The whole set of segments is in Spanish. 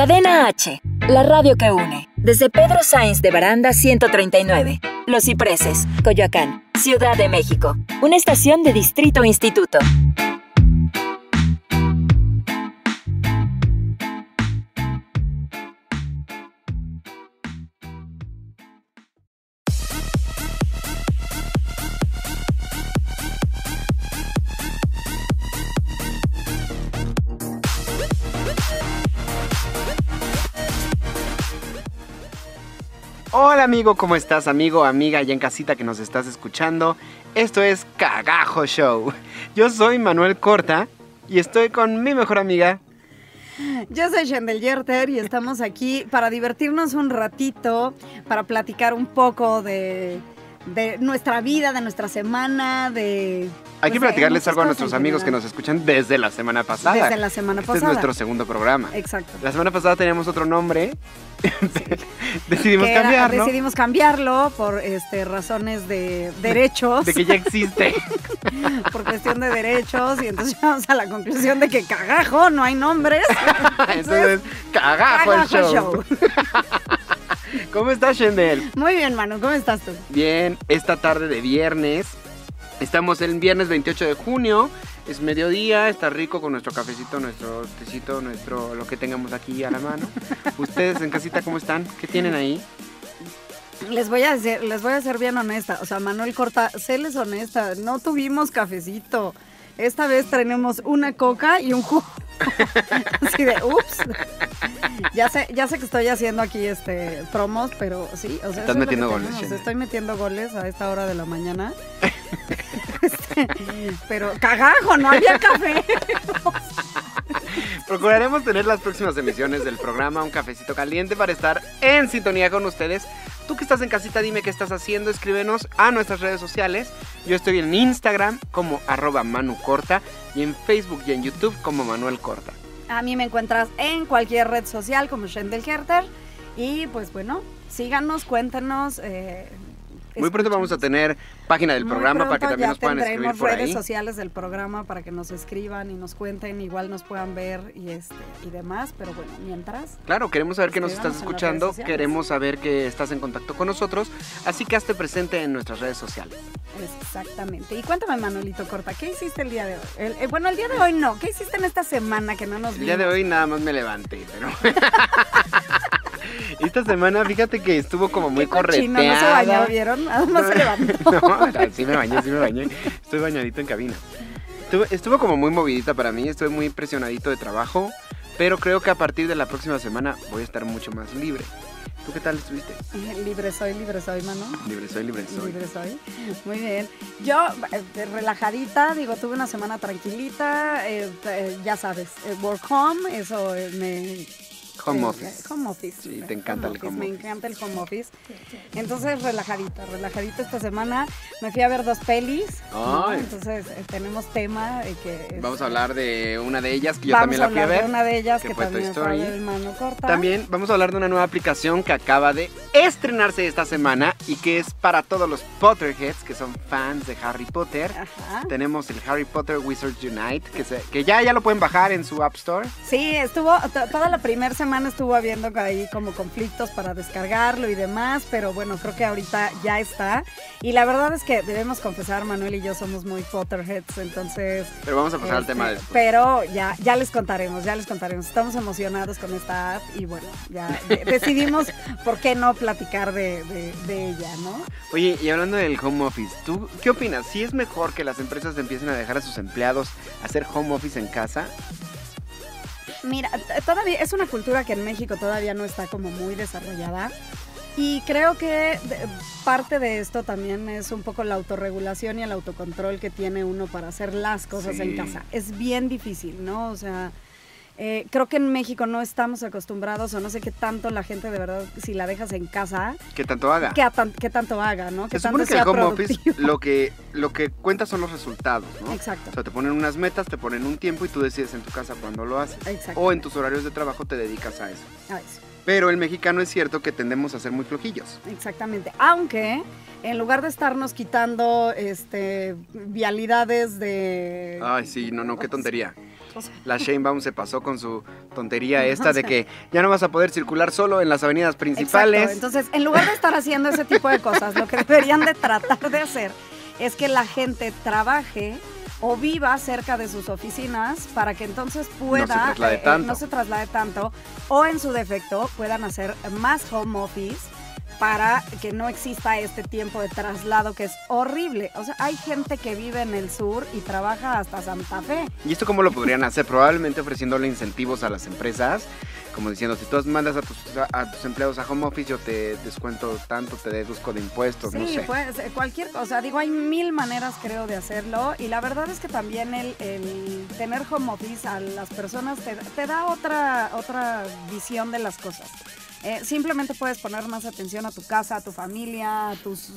Cadena H, la radio que une. Desde Pedro Sainz de Baranda 139, Los Cipreses, Coyoacán, Ciudad de México. Una estación de Distrito Instituto. Hola amigo, ¿cómo estás amigo, amiga, ya en casita que nos estás escuchando? Esto es Cagajo Show. Yo soy Manuel Corta y estoy con mi mejor amiga. Yo soy Shendel Yerter y estamos aquí para divertirnos un ratito, para platicar un poco de, de nuestra vida, de nuestra semana, de... Hay que pues, platicarles algo a nuestros amigos que nos escuchan desde la semana pasada. Desde la semana Este pasada. es nuestro segundo programa. Exacto. La semana pasada teníamos otro nombre. Decidimos Que era- cambiarlo. Decidimos cambiarlo por este, razones de derechos, De que ya existe. por cuestión de derechos, y entonces llegamos a la conclusión de que cagajo, no hay nombres. Entonces, cagajo, el Cagajo show. ¿Cómo estás, Shendel? Muy bien, Manu, ¿cómo estás tú? Bien, esta tarde de viernes. Estamos el viernes 28 de junio. Es mediodía, está rico con nuestro cafecito, nuestro tecito, nuestro lo que tengamos aquí a la mano. Ustedes en casita, ¿cómo están? ¿Qué tienen ahí? Les voy a decir, les voy a ser bien honesta. O sea, Manuel Corta, séles honesta, no tuvimos cafecito. Esta vez tenemos una coca y un jugo. Así de, ups. Ya sé, ya sé que estoy haciendo aquí este promos, pero sí, o sea, Estás metiendo goles, tenemos. Estoy metiendo goles a esta hora de la mañana. Pero cagajo, no había café. Procuraremos tener las próximas emisiones del programa Un Cafecito Caliente para estar en sintonía con ustedes. Tú que estás en casita, dime qué estás haciendo, escríbenos a nuestras redes sociales. Yo estoy en Instagram como arroba Manu Corta y en Facebook y en YouTube como Manuel Corta. A mí me encuentras en cualquier red social como Shendel Herter. Y pues bueno, síganos, cuéntenos. eh, Muy pronto vamos a tener página del Muy programa para que también nos puedan escribir por redes ahí. sociales del programa para que nos escriban y nos cuenten, igual nos puedan ver y este y demás, pero bueno, mientras Claro, queremos saber que nos estás escuchando, queremos saber que estás en contacto con nosotros, así que hazte presente en nuestras redes sociales. exactamente. Y cuéntame, Manuelito Corta, ¿qué hiciste el día de hoy? El- eh, bueno, el día de hoy no, ¿qué hiciste en esta semana que no nos El día de vimos? hoy nada más me levanté, pero... Esta semana, fíjate que estuvo como muy cochino, no se bañó, ¿vieron? Nada más se levantó. No, sí me bañé, sí me bañé. Estoy bañadito en cabina. Estuvo, estuvo como muy movidita para mí, estoy muy presionadito de trabajo, pero creo que a partir de la próxima semana voy a estar mucho más libre. ¿Tú qué tal estuviste? libre soy, libre soy, Manu. Libre soy, libre soy. Libre soy. Muy bien. Yo, eh, relajadita, digo, tuve una semana tranquilita, eh, eh, ya sabes, work home, eso me... Home eh, office. Home office. Sí, te encanta el home Me office. encanta el home office. Entonces, relajadita, relajadita esta semana. Me fui a ver dos pelis. ¿no? Entonces, eh, tenemos tema de que... Vamos este, a hablar de una de ellas que yo vamos también la fui a hablar ver. de una de ellas que que, fue también fue el mano corta. También vamos a hablar de una nueva aplicación que acaba de estrenarse esta semana y que es para todos los Potterheads que son fans de Harry Potter. Ajá. Tenemos el Harry Potter Wizards Unite, que, se- que ya, ya lo pueden bajar en su App Store. Sí, estuvo, to- toda la primera semana estuvo habiendo ahí como conflictos para descargarlo y demás, pero bueno, creo que ahorita ya está. Y la verdad es que debemos confesar, Manuel y yo somos muy Potterheads, entonces... Pero vamos a pasar al este, tema después. Pero ya, ya les contaremos, ya les contaremos. Estamos emocionados con esta app y bueno, ya de- decidimos por qué no platicar de, de- de ella, ¿no? Oye, y hablando del home office, ¿tú qué opinas? ¿Si es mejor que las empresas empiecen a dejar a sus empleados hacer home office en casa? Mira, todavía es una cultura que en México todavía no está como muy desarrollada. Y creo que parte de esto también es un poco la autorregulación y el autocontrol que tiene uno para hacer las cosas Sí. en casa. Es bien difícil, ¿no? O sea, eh, creo que en México no estamos acostumbrados o no sé qué tanto la gente de verdad, si la dejas en casa, Que tanto haga. qué, a tan- qué tanto haga, ¿no? Se Que supone tanto que el home office lo que, lo que cuenta son los resultados, ¿no? Exacto. O sea, te ponen unas metas, te ponen un tiempo y tú decides en tu casa cuándo lo haces. Exacto. O en tus horarios de trabajo te dedicas a eso. A eso. Pero el mexicano es cierto que tendemos a ser muy flojillos. Exactamente. Aunque en lugar de estarnos quitando este vialidades de Ay, sí, no, no, qué tontería. La Sheinbaum se pasó con su tontería esta de que ya no vas a poder circular solo en las avenidas principales. Exacto. Entonces, en lugar de estar haciendo ese tipo de cosas, lo que deberían de tratar de hacer es que la gente trabaje o viva cerca de sus oficinas para que entonces pueda traslade eh, eh, no se traslade tanto o en su defecto puedan hacer más home office para que no exista este tiempo de traslado que es horrible. O sea, hay gente que vive en el sur y trabaja hasta Santa Fe. ¿Y esto cómo lo podrían hacer? Probablemente ofreciéndole incentivos a las empresas, como diciendo, si tú mandas a tus, a tus empleados a home office, yo te descuento tanto, te deduzco de impuestos, no sé. pues eh, cualquier cosa. Digo, hay mil maneras creo de hacerlo y la verdad es que también el, el tener home office a las personas te, te da otra, otra visión de las cosas. Eh, simplemente puedes poner más atención a tu casa, a tu familia, a tus,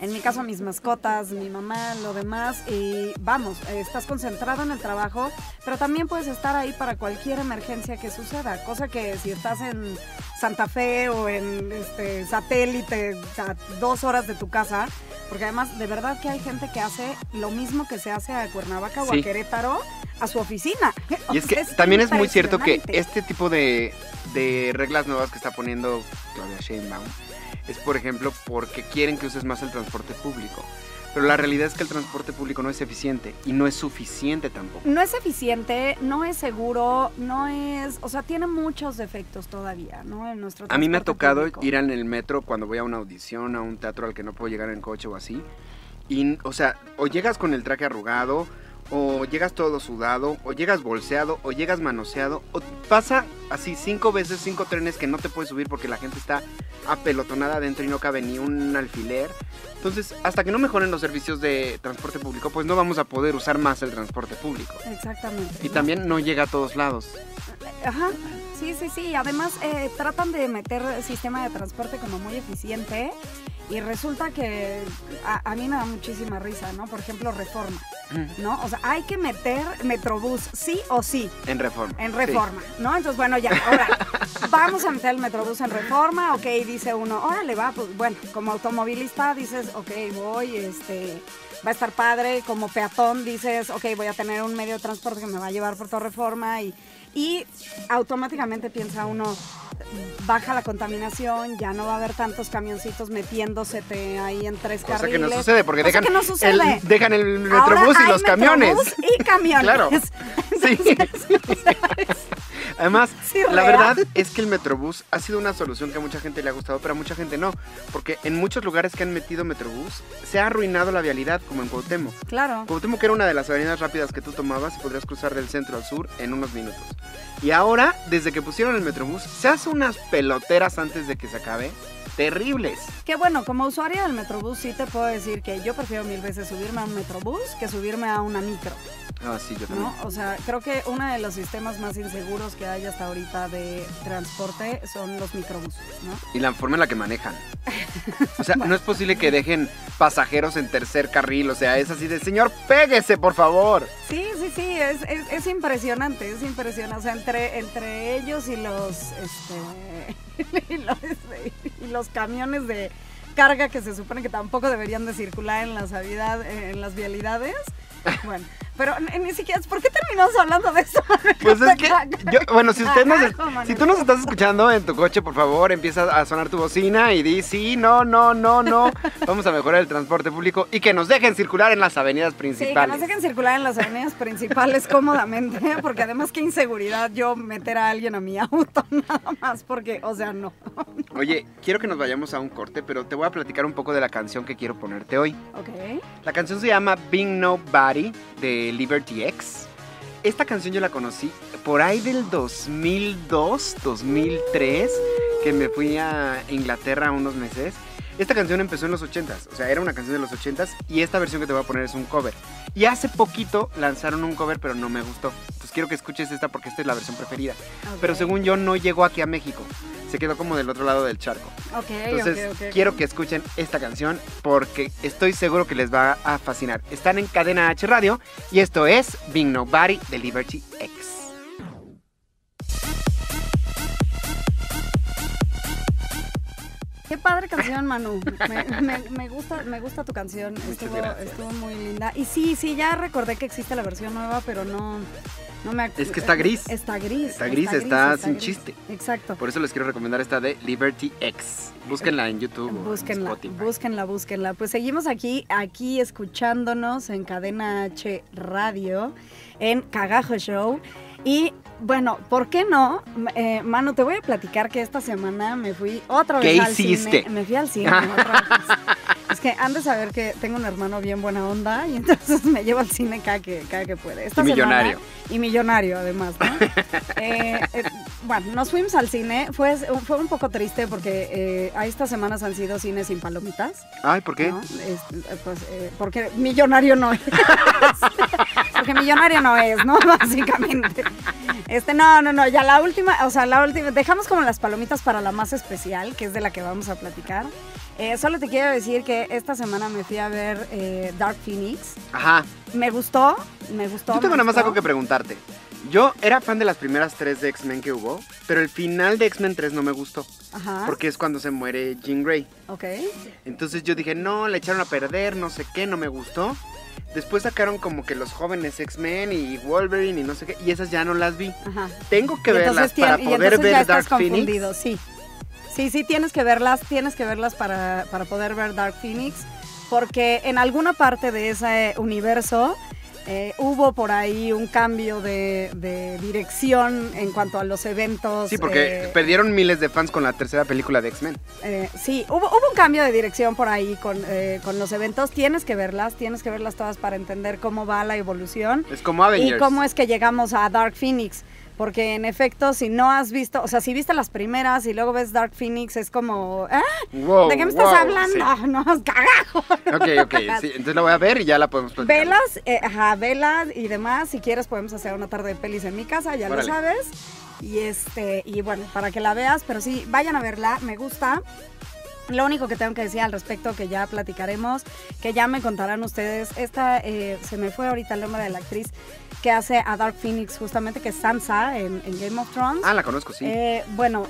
en mi caso mis mascotas, mi mamá, lo demás y vamos, estás concentrado en el trabajo, pero también puedes estar ahí para cualquier emergencia que suceda, cosa que si estás en Santa Fe o en este satélite a dos horas de tu casa, porque además de verdad que hay gente que hace lo mismo que se hace a Cuernavaca o a Querétaro a su oficina. Y es que también es muy cierto que este tipo de, de reglas nuevas que está poniendo Claudia Sheinbaum es, por ejemplo, porque quieren que uses más el transporte público. Pero la realidad es que el transporte público no es eficiente y no es suficiente tampoco. No es eficiente, no es seguro, no es, o sea, tiene muchos defectos todavía, ¿no? En nuestro A mí me ha tocado público. ir en el metro cuando voy a una audición, a un teatro al que no puedo llegar en coche o así. Y, o sea, o llegas con el traje arrugado, o llegas todo sudado, o llegas bolseado, o llegas manoseado, o pasa así cinco veces, cinco trenes que no te puedes subir porque la gente está apelotonada adentro y no cabe ni un alfiler. Entonces, hasta que no mejoren los servicios de transporte público, pues no vamos a poder usar más el transporte público. Exactamente. Y también no llega a todos lados. Ajá, sí, sí, sí. Además, eh, tratan de meter el sistema de transporte como muy eficiente y resulta que a, a mí me da muchísima risa, ¿no? Por ejemplo, reforma, ¿no? O sea, hay que meter Metrobús, sí o sí, En reforma. en sí. reforma, ¿no? Entonces, bueno, ya, ahora, vamos a meter el Metrobús en reforma, ok, dice uno, órale, va, pues bueno, como automovilista dices, ok, voy, este, va a estar padre, como peatón dices, ok, voy a tener un medio de transporte que me va a llevar por toda reforma y, y automáticamente piensa uno, baja la contaminación, ya no va a haber tantos camioncitos metiéndosete ahí en tres Cosa carriles. que no sucede porque Cosa dejan, que no sucede. El, dejan el Ahora metrobús y hay los camiones. Metrobús y camiones. Claro. Sí. Además, Sí, la verdad es que el Metrobús ha sido una solución que a mucha gente le ha gustado, pero a mucha gente no. Porque en muchos lugares que han metido Metrobús, se ha arruinado la vialidad, como en Cuauhtémoc. Claro. Cuauhtémoc era una de las avenidas rápidas que tú tomabas y podrías cruzar del centro al sur en unos minutos. Y ahora, desde que pusieron el Metrobús, se hace unas peloteras antes de que se acabe. Terribles. Que bueno, como usuaria del Metrobús sí te puedo decir que yo prefiero mil veces subirme a un Metrobús que subirme a una micro, Ah, sí, yo también. ¿no? O sea, creo que uno de los sistemas más inseguros que hay hasta ahorita de transporte son los microbuses, ¿no? Y la forma en la que manejan. O sea, no es posible que dejen pasajeros en tercer carril. O sea, es así de, señor, péguese, por favor. Sí, sí, sí, es, es, es impresionante, es impresionante. O sea, entre, entre ellos y los, este, y los, y los camiones de carga que se supone que tampoco deberían de circular en las, en las vialidades. Bueno, pero ni, siquiera, ¿por qué terminamos hablando de eso? Pues es que, yo, bueno, si usted nos, si tú nos estás escuchando en tu coche, por favor, empieza a sonar tu bocina y di, sí, no, no, no, no. Vamos a mejorar el transporte público y que nos dejen circular en las avenidas Sí, principales. que nos dejen circular en las avenidas principales cómodamente, porque además qué inseguridad yo meter a alguien a mi auto, nada más, porque, o sea, no. Oye, quiero que nos vayamos a un corte, pero te voy a platicar un poco de la canción que quiero ponerte hoy. Ok. La canción se llama Being Nobody de Liberty X. Esta canción yo la conocí por ahí del 2002, 2003, que me fui a Inglaterra unos meses. Esta canción empezó en los 80s, o sea, era una canción de los 80s y esta versión que te voy a poner es un cover. Y hace poquito lanzaron un cover, pero no me gustó. Entonces quiero que escuches esta porque esta es la versión preferida. Pero según yo no llegó aquí a México. Se quedó como del otro lado del charco. Ok, Entonces, quiero que escuchen esta canción porque estoy seguro que les va a fascinar. Están en Cadena H Radio y esto es Being Nobody de Liberty X. Qué padre canción, Manu. Me, me- me gusta, me gusta tu canción. Estuvo, estuvo muy linda. Y sí, sí, ya recordé que existe la versión nueva, pero no, No me Es que está gris. Está gris. Está gris, está sin chiste. Exacto. Por eso les quiero recomendar esta de Liberty X. Búsquenla en YouTube. o en Búsquenla, Spotify. búsquenla, búsquenla. Pues seguimos aquí, aquí escuchándonos en Cadena H Radio, en Cagajo Show. Y bueno, ¿por qué no? Eh, Manu, te voy a platicar que esta semana me fui otra vez ¿Qué al hiciste? cine. Me fui al cine otra vez. Es que han de saber que tengo un hermano bien buena onda y entonces me llevo al cine cada que, cada que puede. Esta Y semana- millonario. y millonario, además, ¿no? Eh, eh, bueno, nos fuimos al cine. Fue, fue un poco triste porque eh, a estas semanas han sido cines sin palomitas. Ay, ¿por qué? ¿no? Es- eh, pues, porque millonario no es. porque millonario no es, ¿no? Básicamente. Este, no, no, no, ya la última, o sea, la última, dejamos como las palomitas para la más especial, que es de la que vamos a platicar. Solo te quiero decir que esta semana me fui a ver eh, Dark Phoenix. Ajá. Me gustó, me gustó. Yo tengo nada más algo que preguntarte. Yo era fan de las primeras tres de X-Men que hubo, pero el final de X-Men 3 no me gustó, Ajá. porque es cuando se muere Jean Grey. Ok. Entonces yo dije, no, le echaron a perder, no sé qué, no me gustó. Después sacaron como que los jóvenes X-Men y Wolverine y no sé qué, y esas ya no las vi. Ajá. Tengo que verlas para poder ver Dark Phoenix. sí. Sí, sí, tienes que verlas, tienes que verlas para, para poder ver Dark Phoenix, porque en alguna parte de ese universo eh, hubo por ahí un cambio de, de dirección en cuanto a los eventos. Sí, porque eh, perdieron miles de fans con la tercera película de X-Men. eh, sí, hubo, hubo un cambio de dirección por ahí con, eh, con los eventos. Tienes que verlas, tienes que verlas todas para entender cómo va la evolución. Es como Avengers. ¿Y cómo es que llegamos a Dark Phoenix? Porque en efecto, si no has visto, o sea, si viste las primeras y luego ves Dark Phoenix, es como, ¿ah? Wow, ¿De qué me estás hablando? No, cagajo. sí. Ok, ok, sí, entonces la voy a ver y ya la podemos platicar. Velas, eh, ajá, velas y demás. Si quieres podemos hacer una tarde de pelis en mi casa, ya Órale. lo sabes. Y este, y bueno, para que la veas, pero sí, vayan a verla, me gusta. Lo único que tengo que decir al respecto, que ya platicaremos, que ya me contarán ustedes, esta, eh, se me fue ahorita el nombre de la actriz que hace a Dark Phoenix, justamente, que es Sansa en, en Game of Thrones. Ah, la conozco, sí. Eh, bueno,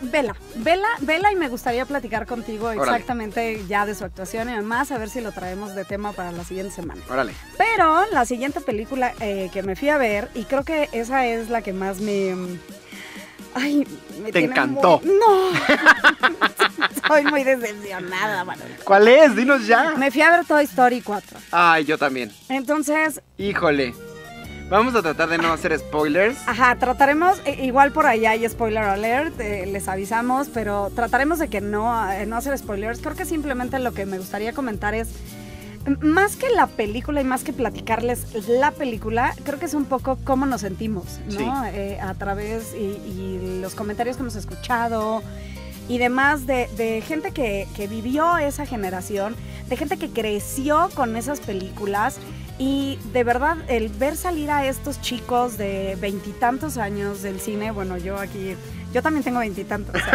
vela, vela, vela y me gustaría platicar contigo Órale. exactamente ya de su actuación y además a ver si lo traemos de tema para la siguiente semana. Órale. Pero la siguiente película eh, que me fui a ver, y creo que esa es la que más me... Ay, me Te tiene encantó. muy- No. Estoy muy decepcionada, Manuel. ¿Cuál es? Dinos ya. Me fui a ver Toy Story 4. Ay, yo también. Entonces, Híjole. Vamos a tratar de no hacer spoilers. Ajá, trataremos, eh, igual por ahí hay spoiler alert, eh, les avisamos, pero trataremos de que no, eh, no hacer spoilers. Creo que simplemente lo que me gustaría comentar es, más que la película y más que platicarles la película, creo que es un poco cómo nos sentimos, ¿no? Sí. Eh, a través y, y los comentarios que hemos escuchado y demás de, de gente que, que vivió esa generación, de gente que creció con esas películas y de verdad el ver salir a estos chicos de veintitantos años del cine, bueno, yo aquí, yo también tengo veintitantos.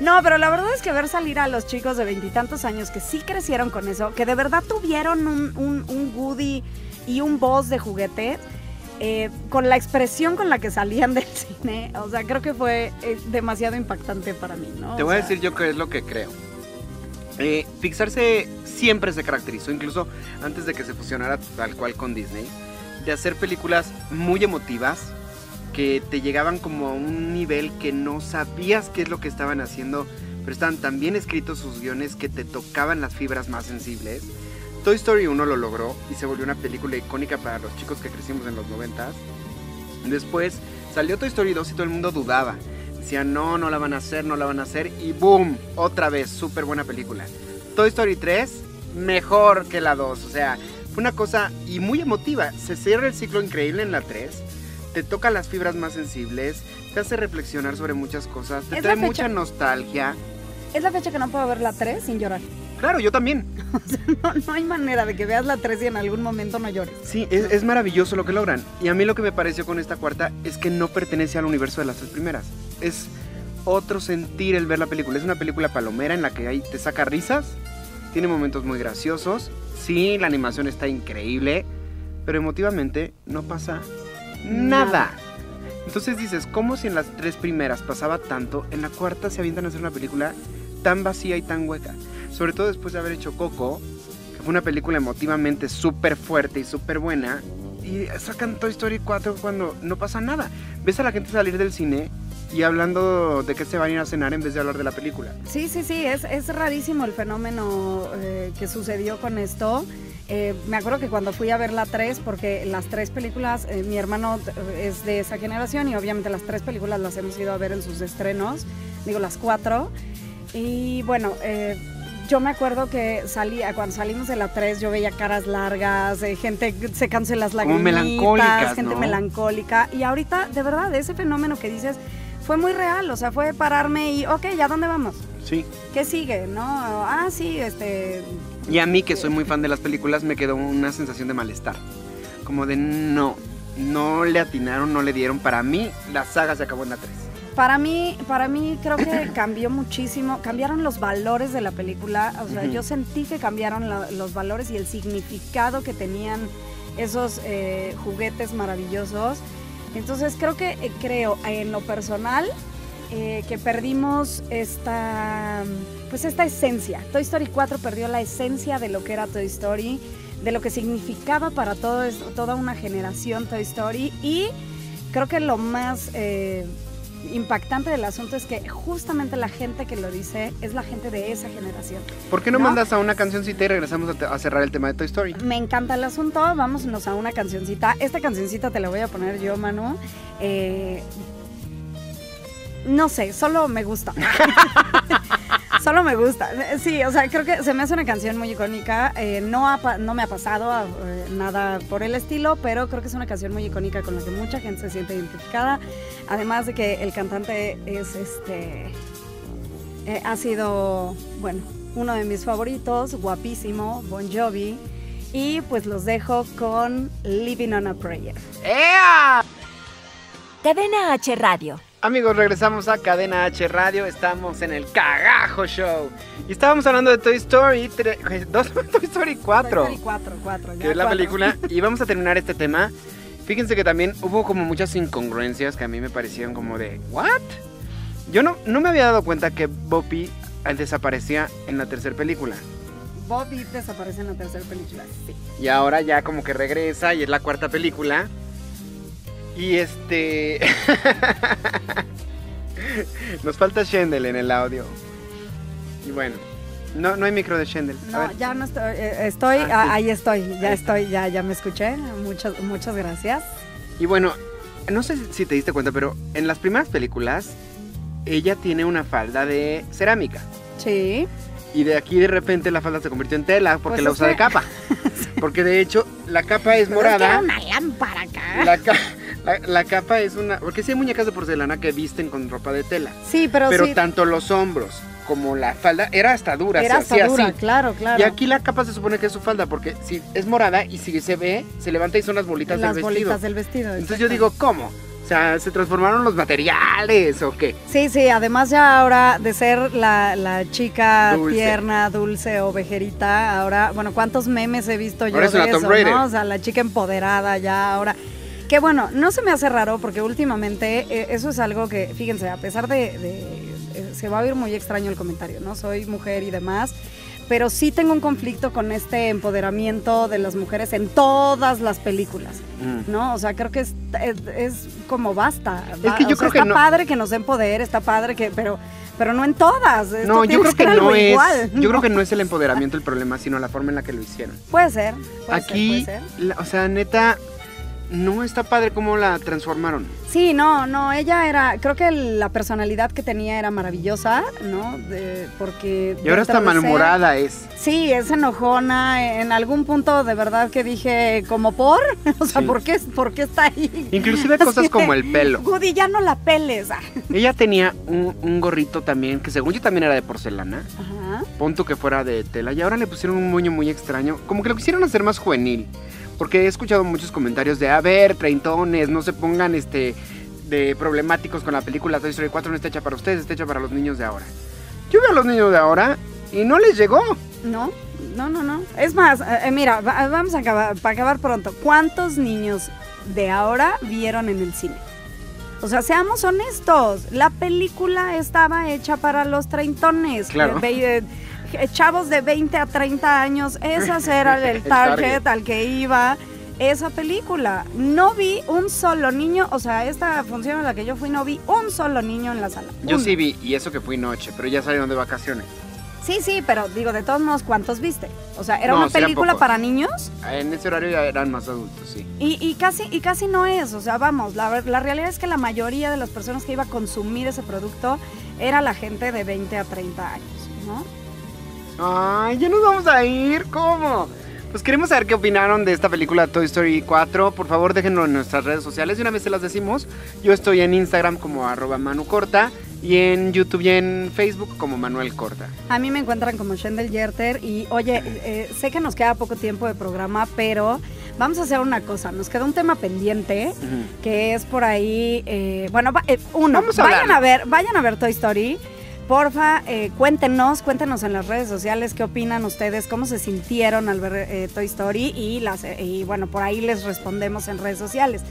No, pero la verdad es que ver salir a los chicos de veintitantos años que sí crecieron con eso, que de verdad tuvieron un, un, un Woody y un voz de juguete, eh, con la expresión con la que salían del cine, o sea, creo que fue eh, demasiado impactante para mí, ¿no? Te O voy a decir yo qué es lo que creo. Eh, siempre se caracterizó, incluso antes de que se fusionara tal cual con Disney, de hacer películas muy emotivas que te llegaban como a un nivel que no sabías qué es lo que estaban haciendo, pero estaban tan bien escritos sus guiones que te tocaban las fibras más sensibles. Toy Story 1 lo logró y se volvió una película icónica para los chicos que crecimos en los 90 Después salió Toy Story 2 y todo el mundo dudaba. Decían, no, no la van a hacer, no la van a hacer. Y boom, otra vez, súper buena película. Toy Story 3, mejor que la 2. O sea, fue una cosa y muy emotiva. Se cierra el ciclo increíble en la 3. Te toca las fibras más sensibles, te hace reflexionar sobre muchas cosas, te trae fecha- mucha nostalgia. Es la fecha que no puedo ver la 3 sin llorar. Claro, yo también. No, no hay manera de que veas la 3 y en algún momento no llores. Sí, es, es maravilloso lo que logran. Y a mí lo que me pareció con esta cuarta es que no pertenece al universo de las tres primeras. Es otro sentir el ver la película. Es una película palomera en la que ahí te saca risas, tiene momentos muy graciosos. Sí, la animación está increíble, pero emotivamente no pasa nada. Entonces dices, ¿cómo si en las tres primeras pasaba tanto, en la cuarta se avientan a hacer una película tan vacía y tan hueca? Sobre todo después de haber hecho Coco, que fue una película emotivamente súper fuerte y súper buena, y sacan Toy Story 4 cuando no pasa nada. Ves a la gente salir del cine y hablando de que se van a ir a cenar en vez de hablar de la película. Sí, sí, sí, es, es rarísimo el fenómeno eh, que sucedió con esto. Eh, me acuerdo que cuando fui a ver la 3, porque las tres películas, eh, mi hermano es de esa generación y obviamente las tres películas las hemos ido a ver en sus estrenos, digo las cuatro. Y bueno, eh, yo me acuerdo que salía, cuando salimos de la 3 yo veía caras largas, gente secándose las melancólicas, gente ¿no? melancólica. Y ahorita, de verdad, ese fenómeno que dices fue muy real, o sea, fue pararme y, ok, ¿ya dónde vamos? Sí. ¿Qué sigue? ¿No? Ah, sí, este. Y a mí, que soy muy fan de las películas, me quedó una sensación de malestar. Como de no, no le atinaron, no le dieron. Para mí, la saga se acabó en la 3. Para mí, para mí creo que cambió muchísimo, cambiaron los valores de la película, o sea, Ujú. yo sentí que cambiaron la- los valores y el significado que tenían esos eh, juguetes maravillosos. Entonces creo que, eh, creo en lo personal, eh, que perdimos esta, pues esta esencia. Toy Story 4 perdió la esencia de lo que era Toy Story, de lo que significaba para todo, toda una generación Toy Story y creo que lo más eh, impactante del asunto es que justamente la gente que lo dice es la gente de esa generación. ¿Por qué no, ¿No? mandas a una cancioncita y regresamos a, a cerrar el tema de Toy Story? Me encanta el asunto, vámonos a una cancioncita. Esta cancioncita te la voy a poner yo, Manu. Eh, no sé, solo me gusta. solo me gusta. Sí, o sea, creo que se me hace una canción muy icónica. Eh, no, ha no me ha pasado eh, nada por el estilo, pero creo que es una canción muy icónica con la que mucha gente se siente identificada. Además de que el cantante es este. eh, ha sido, bueno, uno de mis favoritos, guapísimo, Bon Jovi. Y pues los dejo con Living on a Prayer. ¡Ea! Cadena H Radio. Amigos, regresamos a Cadena H Radio. Estamos en el Cagajo Show. Y estábamos hablando de Toy Story 3, dos, Toy Story 4. Toy Story 4, 4. que es la película. Y vamos a terminar este tema. Fíjense que también hubo como muchas incongruencias que a mí me parecieron como de, ¿what? Yo no, no me había dado cuenta que Bobby eh, desaparecía en la tercera película. Bobby desaparece en la tercera película. Sí. Y ahora ya como que regresa y es la cuarta película. Y este... Nos falta Shendel en el audio. Y bueno, no, no hay micro de Shendel. No, ya no estoy. eh, estoy Ah, ah, sí. ahí estoy, ya Ahí estoy, ya, ya me escuché. Muchas, muchas gracias. Y bueno, no sé si te diste cuenta, pero en las primeras películas ella tiene una falda de cerámica. Sí. Y de aquí de repente la falda se convirtió en tela porque Pues la usa de capa. Porque de hecho la capa es Pero es que era morada. una lámpara acá. La, ca- la- la capa es una... Porque sí hay muñecas de porcelana que visten con ropa de tela. Sí, pero, Pero sí. tanto los hombros como la falda era hasta dura. Era hasta dura, así. claro, claro. Y aquí la capa se supone que es su falda porque si es morada y si se ve, se levanta y son las bolitas las del vestido. bolitas del vestido. Entonces yo digo, ¿cómo? O sea, ¿se transformaron los materiales o qué? Sí, sí, además ya ahora de ser la, la chica Dulce. tierna, dulce o vejerita, ahora, bueno, ¿cuántos memes he visto yo Ahora es de una eso, Raider. no? O sea, la chica empoderada ya ahora. Que bueno, no se me hace raro porque últimamente eh, eso es algo que, fíjense, a pesar de, de- eh, se va a oír muy extraño el comentario, ¿no? Soy mujer y demás, pero sí tengo un conflicto con este empoderamiento de las mujeres en todas las películas. Mm. ¿no? O sea, creo que es, es, es como basta. Es va- que yo sea, creo que está no- padre que nos den poder, está padre que, pero, pero no en todas. Esto No, yo creo que no es. igual, Yo creo que no es el empoderamiento el problema, sino la forma en la que lo hicieron. Puede ser. Puede Aquí, ser, puede ser. la- o sea, neta, no está padre cómo la transformaron. Sí, no, no, ella era, creo que la personalidad que tenía era maravillosa, ¿no? De- porque... Y ahora está ser- malhumorada es. Sí, es enojona, en algún punto de verdad que dije, ¿como por? O sea, Sí. ¿por, qué, ¿por qué está ahí? Inclusive Así cosas de, como el pelo. Woody, ya no la peles. Ah. Ella tenía un, un gorrito también, que según yo también era de porcelana. Ajá. Punto que fuera de tela. Y ahora le pusieron un moño muy extraño. Como que lo quisieron hacer más juvenil. Porque he escuchado muchos comentarios de, a ver, treintones, no se pongan este de problemáticos con la película Toy Story 4, no está hecha para ustedes, está hecha para los niños de ahora. Yo veo a los niños de ahora y no les llegó. No, no, no, no. Es más, eh, eh, mira, va- vamos a acabar, para acabar pronto. ¿Cuántos niños de ahora vieron en el cine? O sea, seamos honestos. La película estaba hecha para los treintones. Claro. Eh, chavos de 20 a 30 años, ese era el El target al que iba. esa película. No vi un solo niño, o sea, esta función a la que yo fui no vi un solo niño en la sala. Yo Uno. sí vi, y eso que fui noche, pero ya salieron de vacaciones. Sí, sí, pero digo, de todos modos, ¿cuántos viste? O sea, ¿era No, una película para niños? En ese horario ya eran más adultos, sí. Y, y casi, y casi no es, o sea, vamos, la, la realidad es que la mayoría de las personas que iba a consumir ese producto era la gente de 20 a 30 años, ¿no? Ay, ya nos vamos a ir. ¿Cómo? Pues queremos saber qué opinaron de esta película Toy Story 4. Por favor, déjenlo en nuestras redes sociales. Y una vez se las decimos, yo estoy en Instagram como arroba manucorta y en YouTube y en Facebook como Manuel Corta. A mí me encuentran como Shendel Yerter y oye, eh, sé que nos queda poco tiempo de programa, pero vamos a hacer una cosa, nos queda un tema pendiente que es por ahí, eh, bueno, eh, uno, Vamos a vayan a ver, vayan a ver Toy Story. Porfa, eh, cuéntenos, cuéntenos en las redes sociales qué opinan ustedes, cómo se sintieron al ver eh, Toy Story y, las, eh, y bueno, por ahí les respondemos en redes sociales.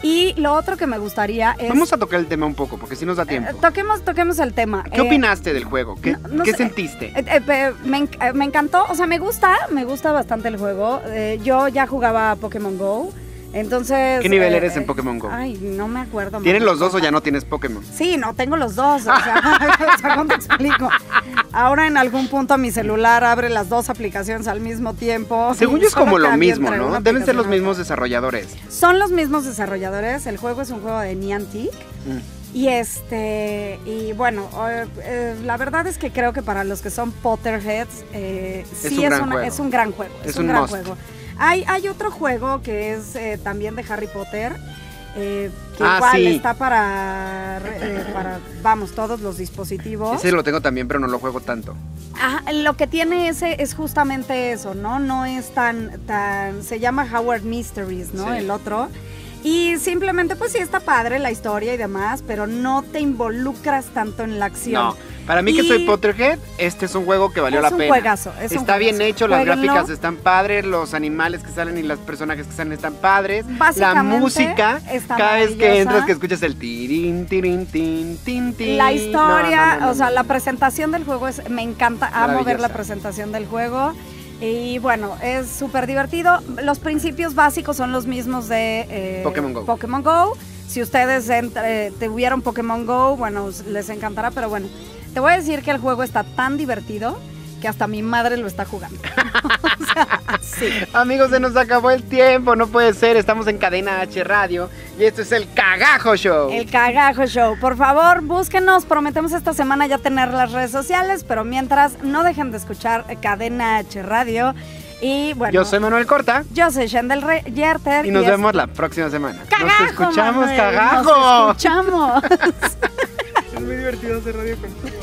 Y lo otro que me gustaría es... Vamos a tocar el tema un poco, porque si nos da tiempo. eh, toquemos, toquemos el tema. ¿Qué Eh, opinaste del juego? ¿Qué, no- no qué sé. sentiste? Eh, me, enc- me encantó, o sea, me gusta, me gusta bastante el juego. Yo ya jugaba Pokémon Go, entonces... ¿Qué nivel eh, eres en eh, Pokémon Go? Ay, no me acuerdo. ¿Tienes los dos o ya no tienes Pokémon? Sí, no, tengo los dos, o sea, o sea, ¿cómo te explico? Ahora en algún punto mi celular abre las dos aplicaciones al mismo tiempo. Según yo es como lo mismo, ¿no? Deben ser los mismos desarrolladores. Son los mismos desarrolladores, el juego es un juego de Niantic. Mm. Y este, y bueno, eh, eh, la verdad es que creo que para los que son Potterheads, eh, sí un es, gran una- es un gran juego. Es, Es un, un gran must. juego. Hay, hay otro juego que es eh, también de Harry Potter, eh, que Ah, igual sí. está para, eh, para, vamos, todos los dispositivos. Ese lo tengo también, pero no lo juego tanto. Ajá, lo que tiene ese es justamente eso, ¿no? No es tan, tan, se llama Howard Mysteries, ¿no? Sí. El otro. Y simplemente, pues sí está padre la historia y demás, pero no te involucras tanto en la acción. No, para mí que soy Potterhead, este es un juego que valió es la un pena. juegazo, es un Está bien juegazo. hecho, las Jueguenlo. gráficas están padres, los animales que salen y los personajes que salen están padres. La música, está cada vez que entras que escuchas el tirín, tirín, tin, tin, tin. La historia, No, no, no, o sea, la presentación del juego es, me encanta, amo ver la presentación del juego. Y bueno, es súper divertido. Los principios básicos son los mismos de eh, Pokémon Go. Pokémon Go. Si ustedes eh, tuvieron Pokémon Go, bueno, les encantará, pero bueno, te voy a decir que el juego está tan divertido que hasta mi madre lo está jugando. o sea, sí. Amigos, se nos acabó el tiempo, no puede ser, estamos en Cadena H Radio y esto es el Cagajo Show. El Cagajo Show. Por favor, búsquenos. Prometemos esta semana ya tener las redes sociales, pero mientras, no dejen de escuchar Cadena H Radio. Y bueno, Yo soy Manuel Corta yo soy Shendel Re- Yerter. y nos vemos la próxima semana. ¡Cagajo, nos escuchamos, Manuel! Cagajo. Nos escuchamos. Es muy divertido hacer radio contigo.